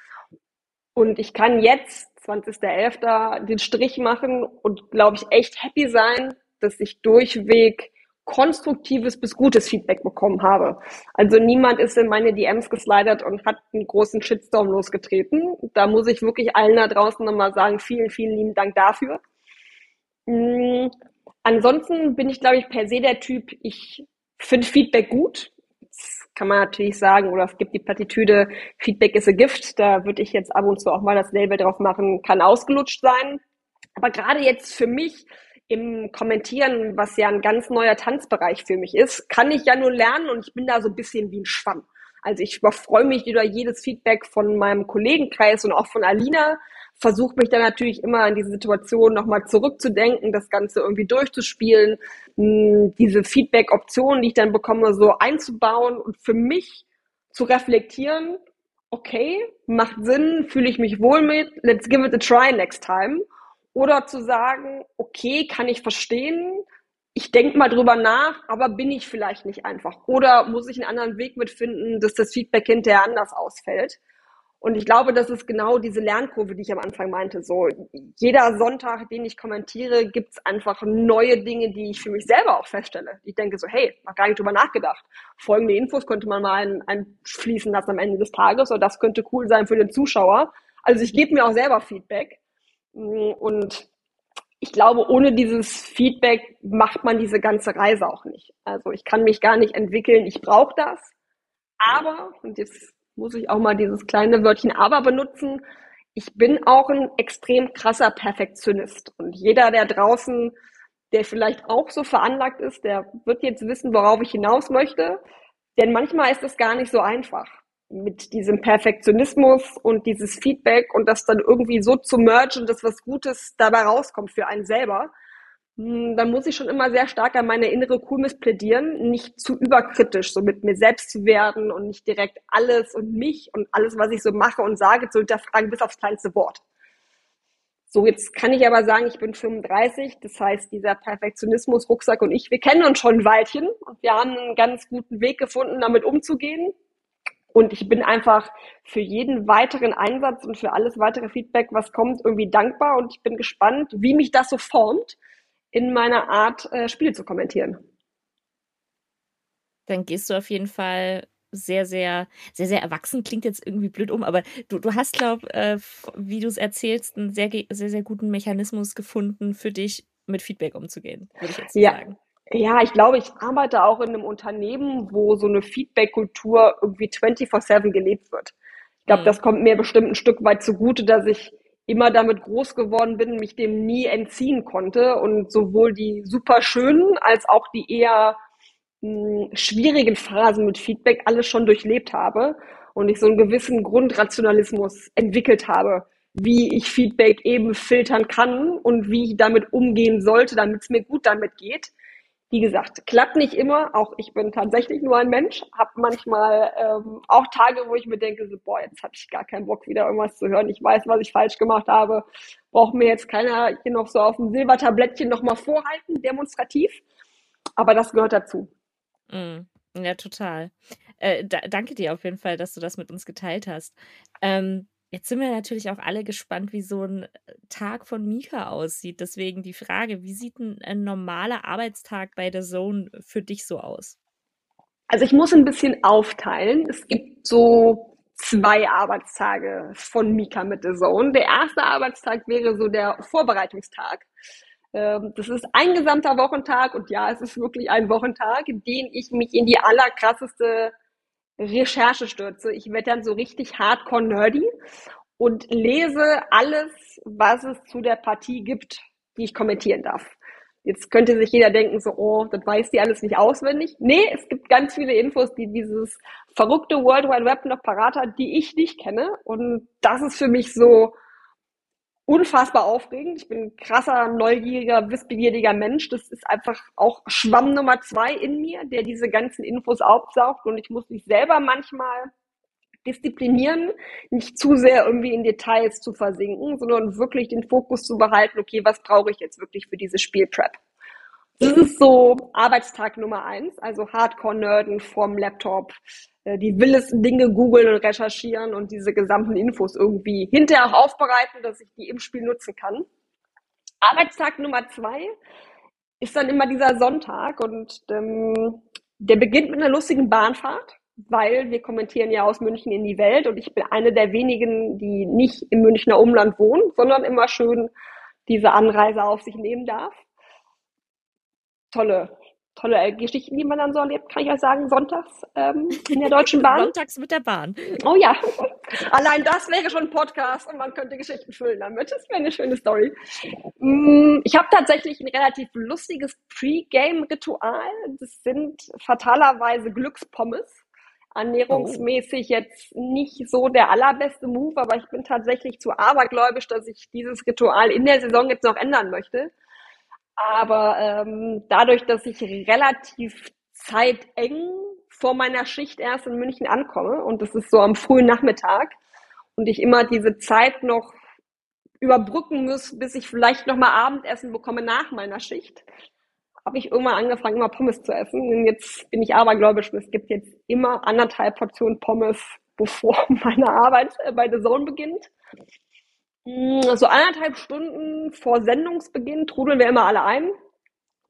Und ich kann jetzt, 20.11., den Strich machen und, glaube ich, echt happy sein, dass ich durchweg konstruktives bis gutes Feedback bekommen habe. Also niemand ist in meine DMs geslidet und hat einen großen Shitstorm losgetreten. Da muss ich wirklich allen da draußen nochmal sagen, vielen, vielen lieben Dank dafür. Mhm. Ansonsten bin ich, glaube ich, per se der Typ, ich finde Feedback gut. Das kann man natürlich sagen, oder es gibt die Plattitüde, Feedback is a gift. Da würde ich jetzt ab und zu auch mal das Label drauf machen, kann ausgelutscht sein. Aber gerade jetzt für mich im Kommentieren, was ja ein ganz neuer Tanzbereich für mich ist, kann ich ja nur lernen und ich bin da so ein bisschen wie ein Schwamm. Also ich freue mich über jedes Feedback von meinem Kollegenkreis und auch von Alina, versuche mich dann natürlich immer an diese Situation nochmal zurückzudenken, das Ganze irgendwie durchzuspielen, diese Feedback-Optionen, die ich dann bekomme, so einzubauen und für mich zu reflektieren, okay, macht Sinn, fühle ich mich wohl mit, let's give it a try next time. Oder zu sagen, okay, kann ich verstehen, ich denke mal drüber nach, aber bin ich vielleicht nicht einfach. Oder muss ich einen anderen Weg mitfinden, dass das Feedback hinterher anders ausfällt. Und ich glaube, das ist genau diese Lernkurve, die ich am Anfang meinte. So, jeder Sonntag, den ich kommentiere, gibt es einfach neue Dinge, die ich für mich selber auch feststelle. Ich denke so, hey, noch gar nicht drüber nachgedacht. Folgende Infos könnte man mal einfließen lassen am Ende des Tages oder das könnte cool sein für den Zuschauer. Also ich gebe mir auch selber Feedback. Und ich glaube, ohne dieses Feedback macht man diese ganze Reise auch nicht. Also ich kann mich gar nicht entwickeln, ich brauche das. Aber, und jetzt muss ich auch mal dieses kleine Wörtchen aber benutzen. Ich bin auch ein extrem krasser Perfektionist. Und jeder, der draußen, der vielleicht auch so veranlagt ist, der wird jetzt wissen, worauf ich hinaus möchte. Denn manchmal ist es gar nicht so einfach mit diesem Perfektionismus und dieses Feedback und das dann irgendwie so zu mergen, dass was Gutes dabei rauskommt für einen selber. Hm, dann muss ich schon immer sehr stark an meine innere Coolness plädieren, nicht zu überkritisch, so mit mir selbst zu werden und nicht direkt alles und mich und alles, was ich so mache und sage, zu hinterfragen bis aufs kleinste Wort. So, jetzt kann ich aber sagen, ich bin 35, das heißt, dieser Perfektionismus, Rucksack und ich, wir kennen uns schon ein Weilchen und wir haben einen ganz guten Weg gefunden, damit umzugehen. Und ich bin einfach für jeden weiteren Einsatz und für alles weitere Feedback, was kommt, irgendwie dankbar und ich bin gespannt, wie mich das so formt in meiner Art, äh, Spiele zu kommentieren. Dann gehst du auf jeden Fall sehr, sehr, sehr, sehr erwachsen, klingt jetzt irgendwie blöd um, aber du, du hast, glaube äh, wie du es erzählst, einen sehr, sehr, sehr guten Mechanismus gefunden für dich, mit Feedback umzugehen, würde ich jetzt ja. sagen. Ja, ich glaube, ich arbeite auch in einem Unternehmen, wo so eine Feedback-Kultur irgendwie 24-7 gelebt wird. Ich glaube, mhm. das kommt mir bestimmt ein Stück weit zugute, dass ich immer damit groß geworden bin, mich dem nie entziehen konnte und sowohl die super schönen als auch die eher mh, hm, schwierigen Phasen mit Feedback alles schon durchlebt habe und ich so einen gewissen Grundrationalismus entwickelt habe, wie ich Feedback eben filtern kann und wie ich damit umgehen sollte, damit es mir gut damit geht wie gesagt, klappt nicht immer. Auch ich bin tatsächlich nur ein Mensch, habe manchmal ähm, auch Tage, wo ich mir denke, so, boah, jetzt habe ich gar keinen Bock, wieder irgendwas zu hören. Ich weiß, was ich falsch gemacht habe. Braucht mir jetzt keiner hier noch so auf dem Silbertablettchen nochmal vorhalten, demonstrativ. Aber das gehört dazu. Mm, ja, total. Äh, da, danke dir auf jeden Fall, dass du das mit uns geteilt hast. Ähm, Jetzt sind wir natürlich auch alle gespannt, wie so ein äh, Tag von Mika aussieht. Deswegen die Frage, wie sieht ein, ein normaler Arbeitstag bei der Zone für dich so aus? Also ich muss ein bisschen aufteilen. Es gibt so zwei Arbeitstage von Mika mit der Zone. Der erste Arbeitstag wäre so der Vorbereitungstag. Ähm, das ist ein gesamter Wochentag und ja, es ist wirklich ein Wochentag, dem ich mich in die allerkrasseste Recherche stürze. Ich werde dann so richtig hardcore nerdy und lese alles, was es zu der Partie gibt, die ich kommentieren darf. Jetzt könnte sich jeder denken, so, oh, das weiß die alles nicht auswendig. Nee, es gibt ganz viele Infos, die dieses verrückte World Wide Web noch parat hat, die ich nicht kenne. Und das ist für mich so, unfassbar aufregend. Ich bin ein krasser, neugieriger, wissbegieriger Mensch. Das ist einfach auch Schwamm Nummer zwei in mir, der diese ganzen Infos aufsaugt. Und ich muss mich selber manchmal disziplinieren, nicht zu sehr irgendwie in Details zu versinken, sondern wirklich den Fokus zu behalten, okay, was brauche ich jetzt wirklich für diese Spielprep? Das ist so Arbeitstag Nummer eins, also Hardcore-Nerden vorm Laptop, äh, die wildesten Dinge googeln und recherchieren und diese gesamten Infos irgendwie hinterher auch aufbereiten, dass ich die im Spiel nutzen kann. Arbeitstag Nummer zwei ist dann immer dieser Sonntag und ähm, der beginnt mit einer lustigen Bahnfahrt, weil wir kommentieren ja aus München in die Welt und ich bin eine der wenigen, die nicht im Münchner Umland wohnen, sondern immer schön diese Anreise auf sich nehmen darf tolle, tolle Geschichten, die man dann so erlebt, kann ich euch sagen, sonntags ähm, in der Deutschen Bahn. Sonntags mit der Bahn. Oh ja, allein das wäre schon ein Podcast und man könnte Geschichten füllen damit. Das wäre eine schöne Story. Mm, ich habe tatsächlich ein relativ lustiges Pre-Game-Ritual. Das sind fatalerweise Glückspommes. Ernährungsmäßig jetzt nicht so der allerbeste Move, aber ich bin tatsächlich zu abergläubisch, dass ich dieses Ritual in der Saison jetzt noch ändern möchte. Aber ähm, dadurch, dass ich relativ zeiteng vor meiner Schicht erst in München ankomme und das ist so am frühen Nachmittag und ich immer diese Zeit noch überbrücken muss, bis ich vielleicht noch mal Abendessen bekomme nach meiner Schicht, habe ich irgendwann angefangen, immer Pommes zu essen. Und jetzt bin ich abergläubisch. Es gibt jetzt immer anderthalb Portionen Pommes, bevor meine Arbeit bei The Zone beginnt. Mm, so anderthalb Stunden vor Sendungsbeginn trudeln wir immer alle ein.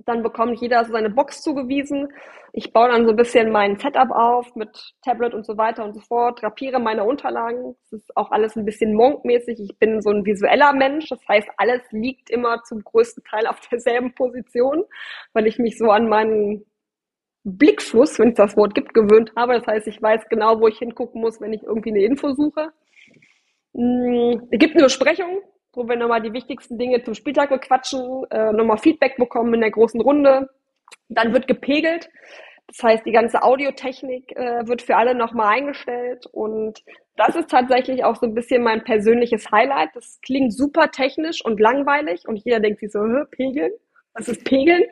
Dann bekommt jeder seine Box zugewiesen. Ich baue dann so ein bisschen mein Setup auf mit Tablet und so weiter und so fort, drapiere meine Unterlagen. Das ist auch alles ein bisschen monkmäßig. Ich bin so ein visueller Mensch. Das heißt, alles liegt immer zum größten Teil auf derselben Position, weil ich mich so an meinen Blickfluss, wenn es das Wort gibt, gewöhnt habe. Das heißt, ich weiß genau, wo ich hingucken muss, wenn ich irgendwie eine Info suche. Mm, es gibt eine Besprechung, wo wir nochmal die wichtigsten Dinge zum Spieltag bequatschen, äh, nochmal Feedback bekommen in der großen Runde. Dann wird gepegelt. Das heißt, die ganze Audiotechnik äh, wird für alle nochmal eingestellt und das ist tatsächlich auch so ein bisschen mein persönliches Highlight. Das klingt super technisch und langweilig und jeder denkt sich so, Pegeln? Was ist Pegeln?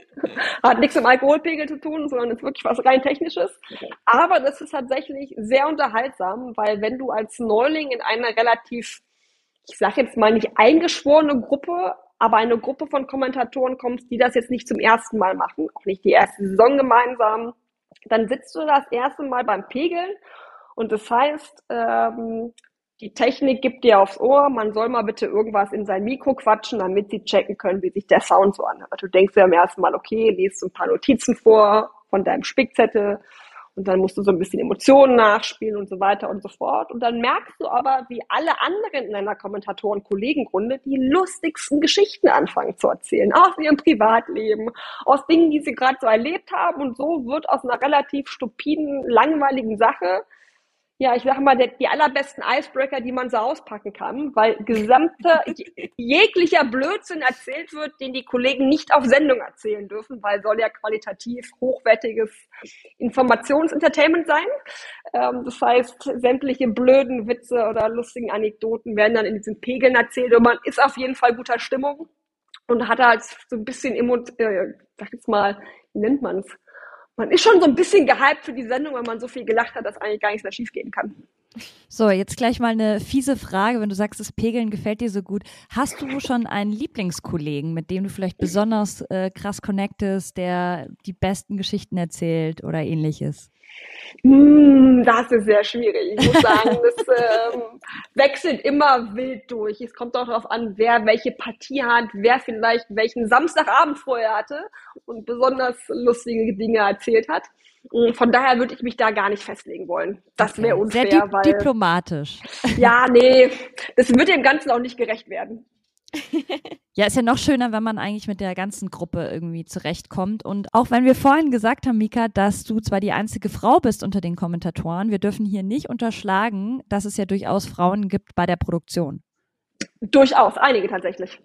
Hat nichts mit Alkoholpegel zu tun, sondern ist wirklich was rein technisches. Aber das ist tatsächlich sehr unterhaltsam, weil wenn du als Neuling in einer relativ, ich sage jetzt mal nicht eingeschworene Gruppe, aber eine Gruppe von Kommentatoren kommst, die das jetzt nicht zum ersten Mal machen, auch nicht die erste Saison gemeinsam, dann sitzt du das erste Mal beim Pegeln und das heißt, ähm, die Technik gibt dir aufs Ohr, man soll mal bitte irgendwas in sein Mikro quatschen, damit sie checken können, wie sich der Sound so anhört. Du denkst ja am ersten Mal, okay, liest ein paar Notizen vor von deinem Spickzettel und dann musst du so ein bisschen Emotionen nachspielen und so weiter und so fort. Und dann merkst du aber, wie alle anderen in deiner Kommentatoren-Kollegenrunde die lustigsten Geschichten anfangen zu erzählen. Aus ihrem Privatleben, aus Dingen, die sie gerade so erlebt haben. Und so wird aus einer relativ stupiden, langweiligen Sache ja, ich sag mal, der, die allerbesten Icebreaker, die man so auspacken kann, weil gesamte, jeglicher Blödsinn erzählt wird, den die Kollegen nicht auf Sendung erzählen dürfen, weil soll ja qualitativ hochwertiges Informationsentertainment sein. Ähm, das heißt, sämtliche blöden Witze oder lustigen Anekdoten werden dann in diesen Pegeln erzählt und man ist auf jeden Fall guter Stimmung und hat halt so ein bisschen, äh, sag jetzt mal, wie nennt man es? Man ist schon so ein bisschen gehypt für die Sendung, weil man so viel gelacht hat, dass eigentlich gar nichts mehr schiefgehen kann. So, jetzt gleich mal eine fiese Frage, wenn du sagst, das Pegeln gefällt dir so gut. Hast du schon einen Lieblingskollegen, mit dem du vielleicht besonders äh, krass connectest, der die besten Geschichten erzählt oder ähnliches? Hm, das ist sehr schwierig. Ich muss sagen, das ähm, wechselt immer wild durch. Es kommt auch darauf an, wer welche Partie hat, wer vielleicht welchen Samstagabend vorher hatte und besonders lustige Dinge erzählt hat. Hm, von daher würde ich mich da gar nicht festlegen wollen. Das wäre unfair. Sehr weil, diplomatisch. Ja, nee, das wird dem Ganzen auch nicht gerecht werden. ja, ist ja noch schöner, wenn man eigentlich mit der ganzen Gruppe irgendwie zurechtkommt. Und auch wenn wir vorhin gesagt haben, Mika, dass du zwar die einzige Frau bist unter den Kommentatoren, wir dürfen hier nicht unterschlagen, dass es ja durchaus Frauen gibt bei der Produktion. Durchaus, einige tatsächlich.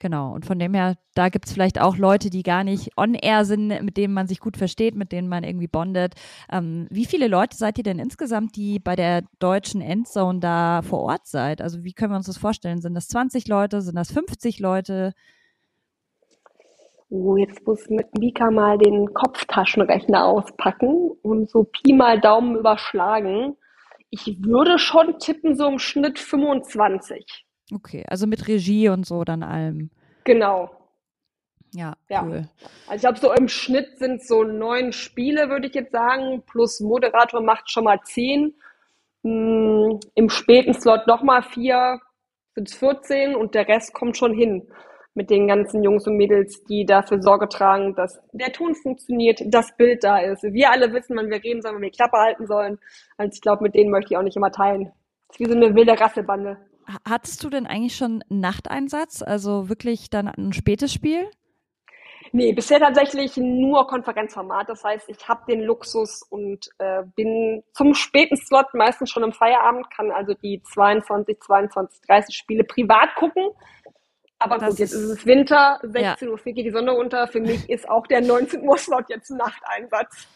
Genau. Und von dem her, da gibt es vielleicht auch Leute, die gar nicht on-air sind, mit denen man sich gut versteht, mit denen man irgendwie bondet. Ähm, wie viele Leute seid ihr denn insgesamt, die bei der deutschen Endzone da vor Ort seid? Also wie können wir uns das vorstellen? Sind das 20 Leute? Sind das 50 Leute? Oh, jetzt muss mit Mika mal den Kopftaschenrechner auspacken und so Pi mal Daumen überschlagen. Ich würde schon tippen, so im Schnitt 25. Okay, also mit Regie und so dann allem. Genau. Ja, ja. cool. Also ich glaube, so im Schnitt sind so neun Spiele, würde ich jetzt sagen, plus Moderator macht schon mal zehn. Hm, Im späten Slot nochmal vier, sind es 14 und der Rest kommt schon hin mit den ganzen Jungs und Mädels, die dafür Sorge tragen, dass der Ton funktioniert, das Bild da ist. Wir alle wissen, wann wir reden sollen, wenn wir Klappe halten sollen. Also ich glaube, mit denen möchte ich auch nicht immer teilen. Das ist wie so eine wilde Rassebande. Hattest du denn eigentlich schon Nachteinsatz, also wirklich dann ein spätes Spiel? Nee, bisher tatsächlich nur Konferenzformat. Das heißt, ich habe den Luxus und äh, bin zum späten Slot meistens schon im Feierabend, kann also die 22, 22, 30 Spiele privat gucken. Aber das gut, jetzt ist es Winter, 16 ja. Uhr geht die Sonne unter. Für mich ist auch der 19 Uhr Slot jetzt ein Nachteinsatz.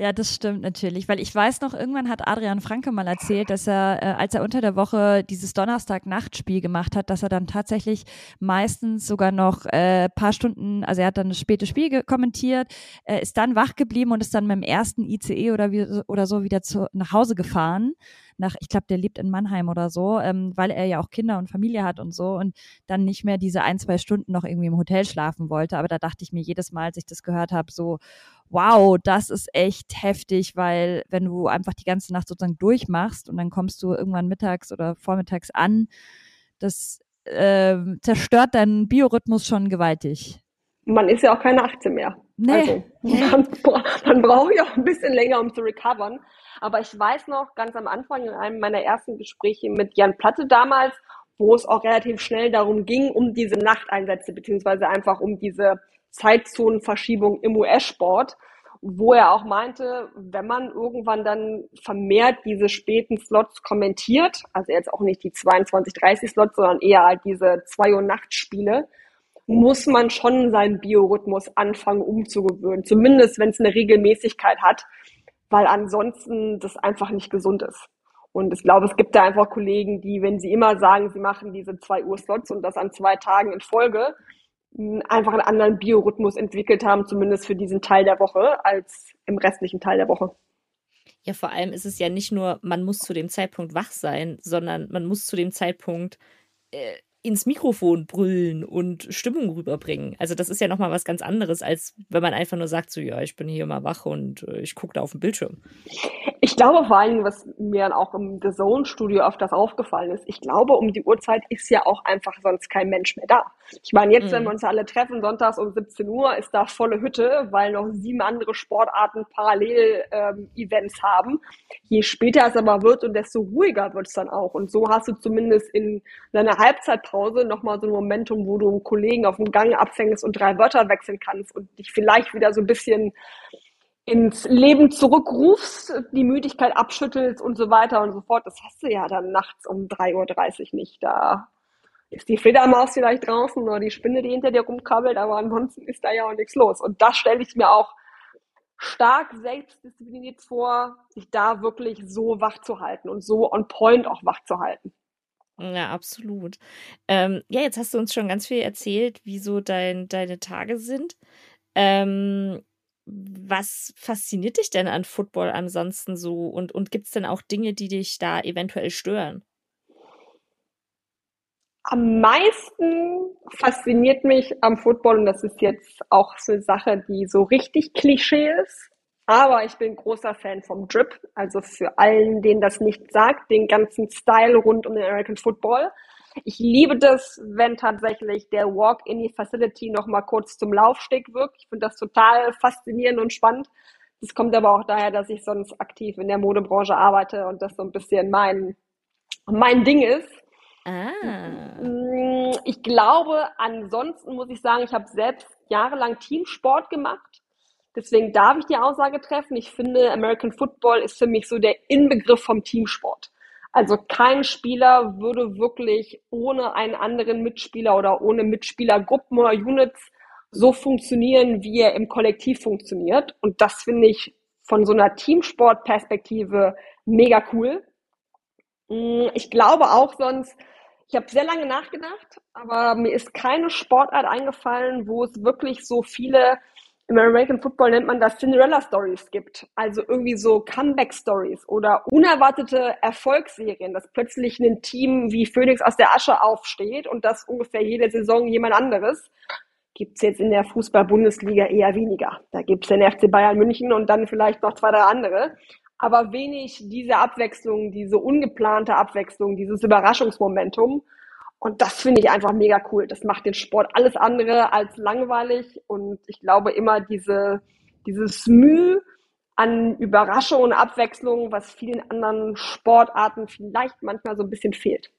Ja, das stimmt natürlich, weil ich weiß noch, irgendwann hat Adrian Franke mal erzählt, dass er, äh, als er unter der Woche dieses Donnerstag-Nachtspiel gemacht hat, dass er dann tatsächlich meistens sogar noch äh, paar Stunden, also er hat dann das späte Spiel kommentiert, äh, ist dann wach geblieben und ist dann mit dem ersten ICE oder, wie, oder so wieder zu, nach Hause gefahren nach, ich glaube, der lebt in Mannheim oder so, ähm, weil er ja auch Kinder und Familie hat und so und dann nicht mehr diese ein, zwei Stunden noch irgendwie im Hotel schlafen wollte. Aber da dachte ich mir jedes Mal, als ich das gehört habe, so, wow, das ist echt heftig, weil wenn du einfach die ganze Nacht sozusagen durchmachst und dann kommst du irgendwann mittags oder vormittags an, das äh, zerstört deinen Biorhythmus schon gewaltig. Man ist ja auch keine 18 mehr. Nee. Also, man, man braucht ja auch ein bisschen länger, um zu recovern. Aber ich weiß noch ganz am Anfang in einem meiner ersten Gespräche mit Jan Platte damals, wo es auch relativ schnell darum ging, um diese Nachteinsätze, beziehungsweise einfach um diese Zeitzonenverschiebung im US-Sport, wo er auch meinte, wenn man irgendwann dann vermehrt diese späten Slots kommentiert, also jetzt auch nicht die 22, 30 Slots, sondern eher halt diese 2 Uhr Nachtspiele, muss man schon seinen Biorhythmus anfangen umzugewöhnen, zumindest wenn es eine Regelmäßigkeit hat, weil ansonsten das einfach nicht gesund ist. Und ich glaube, es gibt da einfach Kollegen, die, wenn sie immer sagen, sie machen diese zwei Uhr Slots und das an zwei Tagen in Folge, einfach einen anderen Biorhythmus entwickelt haben, zumindest für diesen Teil der Woche, als im restlichen Teil der Woche. Ja, vor allem ist es ja nicht nur, man muss zu dem Zeitpunkt wach sein, sondern man muss zu dem Zeitpunkt äh, ins Mikrofon brüllen und Stimmung rüberbringen. Also das ist ja nochmal was ganz anderes, als wenn man einfach nur sagt, so ja, ich bin hier mal wach und äh, ich gucke da auf den Bildschirm. Ich glaube vor allem, was mir auch im The Zone-Studio öfters aufgefallen ist, ich glaube, um die Uhrzeit ist ja auch einfach sonst kein Mensch mehr da. Ich meine, jetzt, mhm. wenn wir uns alle treffen, sonntags um 17 Uhr, ist da volle Hütte, weil noch sieben andere Sportarten parallel ähm, Events haben. Je später es aber wird und desto ruhiger wird es dann auch. Und so hast du zumindest in deiner Halbzeitpause nochmal so ein Momentum, wo du einen Kollegen auf dem Gang abfängst und drei Wörter wechseln kannst und dich vielleicht wieder so ein bisschen ins Leben zurückrufst, die Müdigkeit abschüttelst und so weiter und so fort. Das hast du ja dann nachts um 3.30 Uhr nicht. Da ist die Fledermaus vielleicht draußen oder die Spinne, die hinter dir rumkrabbelt, aber ansonsten ist da ja auch nichts los. Und das stelle ich mir auch stark selbstdiszipliniert vor, sich da wirklich so wach zu halten und so on point auch wach zu halten. Ja, absolut. Ähm, ja, jetzt hast du uns schon ganz viel erzählt, wie so dein, deine Tage sind. Ähm, was fasziniert dich denn an Football ansonsten so? Und, und gibt es denn auch Dinge, die dich da eventuell stören? Am meisten fasziniert mich am Football, und das ist jetzt auch so eine Sache, die so richtig Klischee ist, aber ich bin großer Fan vom Drip. Also für allen, denen das nicht sagt, den ganzen Style rund um den American Football. Ich liebe das, wenn tatsächlich der Walk in die Facility noch mal kurz zum Laufsteg wirkt. Ich finde das total faszinierend und spannend. Das kommt aber auch daher, dass ich sonst aktiv in der Modebranche arbeite und das so ein bisschen mein, mein Ding ist. Ah. Mm, ich glaube, ansonsten muss ich sagen, ich habe selbst jahrelang Teamsport gemacht. Deswegen darf ich die Aussage treffen. Ich finde, American Football ist für mich so der Inbegriff vom Teamsport. Also kein Spieler würde wirklich ohne einen anderen Mitspieler oder ohne Mitspielergruppen oder Units so funktionieren, wie er im Kollektiv funktioniert. Und das finde ich von so einer Teamsportperspektive mega cool. Mm, ich glaube auch sonst, ich habe sehr lange nachgedacht, aber mir ist keine Sportart eingefallen, wo es wirklich so viele im American Football nennt man das Cinderella Stories gibt. Also irgendwie so Comeback Stories oder unerwartete Erfolgsserien, dass plötzlich ein Team wie Phoenix aus der Asche aufsteht und das ungefähr jede Saison jemand anderes. Gibt's jetzt in der Fußball-Bundesliga eher weniger. Da gibt's den FC Bayern München und dann vielleicht noch zwei, drei andere. Aber wenig diese Abwechslung, diese ungeplante Abwechslung, dieses Überraschungsmomentum. Und das finde ich einfach mega cool. Das macht den Sport alles andere als langweilig. Und ich glaube immer diese, dieses Mühe an Überraschung und Abwechslung, was vielen anderen Sportarten vielleicht manchmal so ein bisschen fehlt.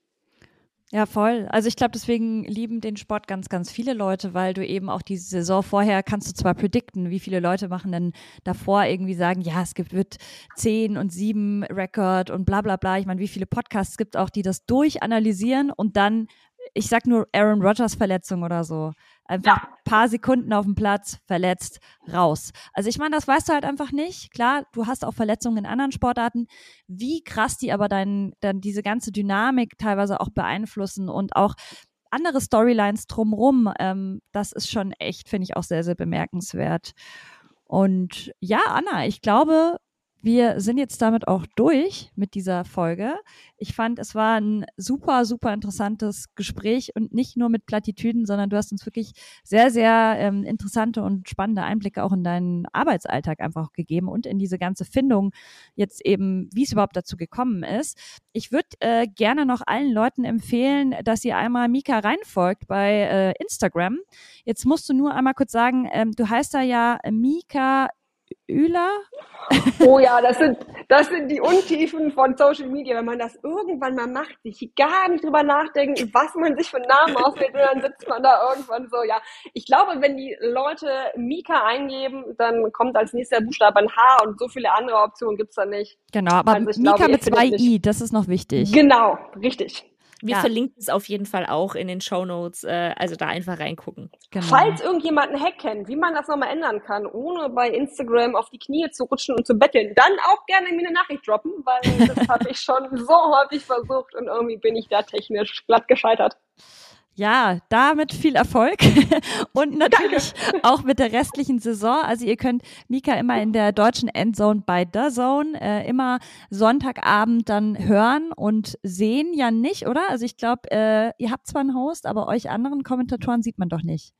Ja, voll. Also ich glaube, deswegen lieben den Sport ganz, ganz viele Leute, weil du eben auch die Saison vorher kannst du zwar predikten, wie viele Leute machen denn davor irgendwie sagen, ja, es gibt wird zehn und sieben Rekord und bla bla bla. Ich meine, wie viele Podcasts gibt auch, die das durchanalysieren und dann, ich sag nur Aaron Rodgers Verletzung oder so. Einfach ja. paar Sekunden auf dem Platz, verletzt, raus. Also ich meine, das weißt du halt einfach nicht. Klar, du hast auch Verletzungen in anderen Sportarten. Wie krass die aber dein, dann diese ganze Dynamik teilweise auch beeinflussen und auch andere Storylines drumrum, ähm, das ist schon echt, finde ich, auch sehr, sehr bemerkenswert. Und ja, Anna, ich glaube, wir sind jetzt damit auch durch mit dieser Folge. Ich fand, es war ein super, super interessantes Gespräch und nicht nur mit Plattitüden, sondern du hast uns wirklich sehr, sehr ähm, interessante und spannende Einblicke auch in deinen Arbeitsalltag einfach gegeben und in diese ganze Findung jetzt eben, wie es überhaupt dazu gekommen ist. Ich würde äh, gerne noch allen Leuten empfehlen, dass ihr einmal Mika reinfolgt bei äh, Instagram. Jetzt musst du nur einmal kurz sagen, ähm, du heißt da ja Mika Öler. Oh ja, das sind, das sind die Untiefen von Social Media. Wenn man das irgendwann mal macht, sich gar nicht drüber nachdenken, was man sich für einen Namen auswählt, und dann sitzt man da irgendwann so, ja. Ich glaube, wenn die Leute Mika eingeben, dann kommt als nächster Buchstabe ein H und so viele andere Optionen gibt es da nicht. Genau, aber also Mika glaube, mit zwei I, das ist noch wichtig. Genau, richtig. Wir ja. verlinken es auf jeden Fall auch in den Show Notes, äh, also da einfach reingucken. Genau. Falls irgendjemand einen Hack kennt, wie man das nochmal ändern kann, ohne bei Instagram auf die Knie zu rutschen und zu betteln, dann auch gerne mir eine Nachricht droppen, weil das habe ich schon so häufig versucht und irgendwie bin ich da technisch glatt gescheitert ja, damit viel Erfolg und natürlich auch mit der restlichen Saison. Also ihr könnt Mika immer in der deutschen Endzone bei The Zone äh, immer Sonntagabend dann hören und sehen ja nicht, oder? Also ich glaube, äh, ihr habt zwar einen Host, aber euch anderen Kommentatoren sieht man doch nicht.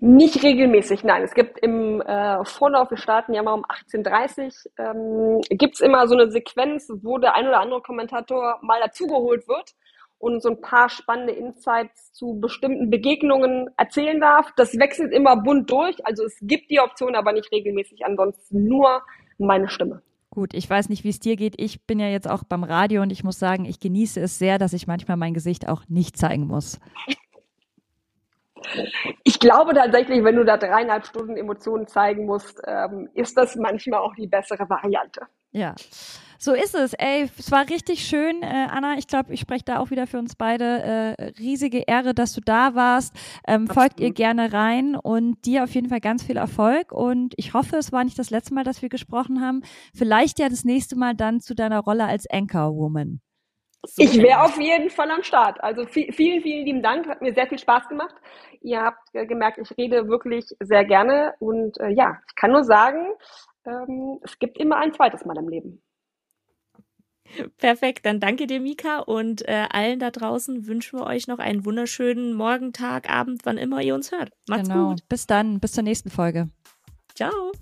Nicht regelmäßig, nein. Es gibt im äh, Vorlauf, wir starten ja mal um 18.30 ähm, gibt es immer so eine Sequenz, wo der ein oder andere Kommentator mal dazugeholt wird und so ein paar spannende Insights zu bestimmten Begegnungen erzählen darf. Das wechselt immer bunt durch. Also es gibt die Option, aber nicht regelmäßig. Ansonsten nur meine Stimme. Gut, ich weiß nicht, wie es dir geht. Ich bin ja jetzt auch beim Radio und ich muss sagen, ich genieße es sehr, dass ich manchmal mein Gesicht auch nicht zeigen muss. Ich glaube tatsächlich, wenn du da dreieinhalb Stunden Emotionen zeigen musst, ähm, ist das manchmal auch die bessere Variante. Ja. So ist es. Ey, es war richtig schön, äh, Anna. Ich glaube, ich spreche da auch wieder für uns beide. Äh, riesige Ehre, dass du da warst. Ähm, folgt ihr gerne rein und dir auf jeden Fall ganz viel Erfolg. Und ich hoffe, es war nicht das letzte Mal, dass wir gesprochen haben. Vielleicht ja das nächste Mal dann zu deiner Rolle als Anchor-Woman. So ich wäre auf jeden Fall am Start. Also vielen, vielen lieben Dank. Hat mir sehr viel Spaß gemacht. Ihr habt äh, gemerkt, ich rede wirklich sehr gerne. Und äh, ja, ich kann nur sagen, ähm, es gibt immer ein zweites Mal im Leben. Perfekt, dann danke dir, Mika, und äh, allen da draußen wünschen wir euch noch einen wunderschönen Morgen, Tag, Abend, wann immer ihr uns hört. Macht's genau. gut. Bis dann, bis zur nächsten Folge. Ciao.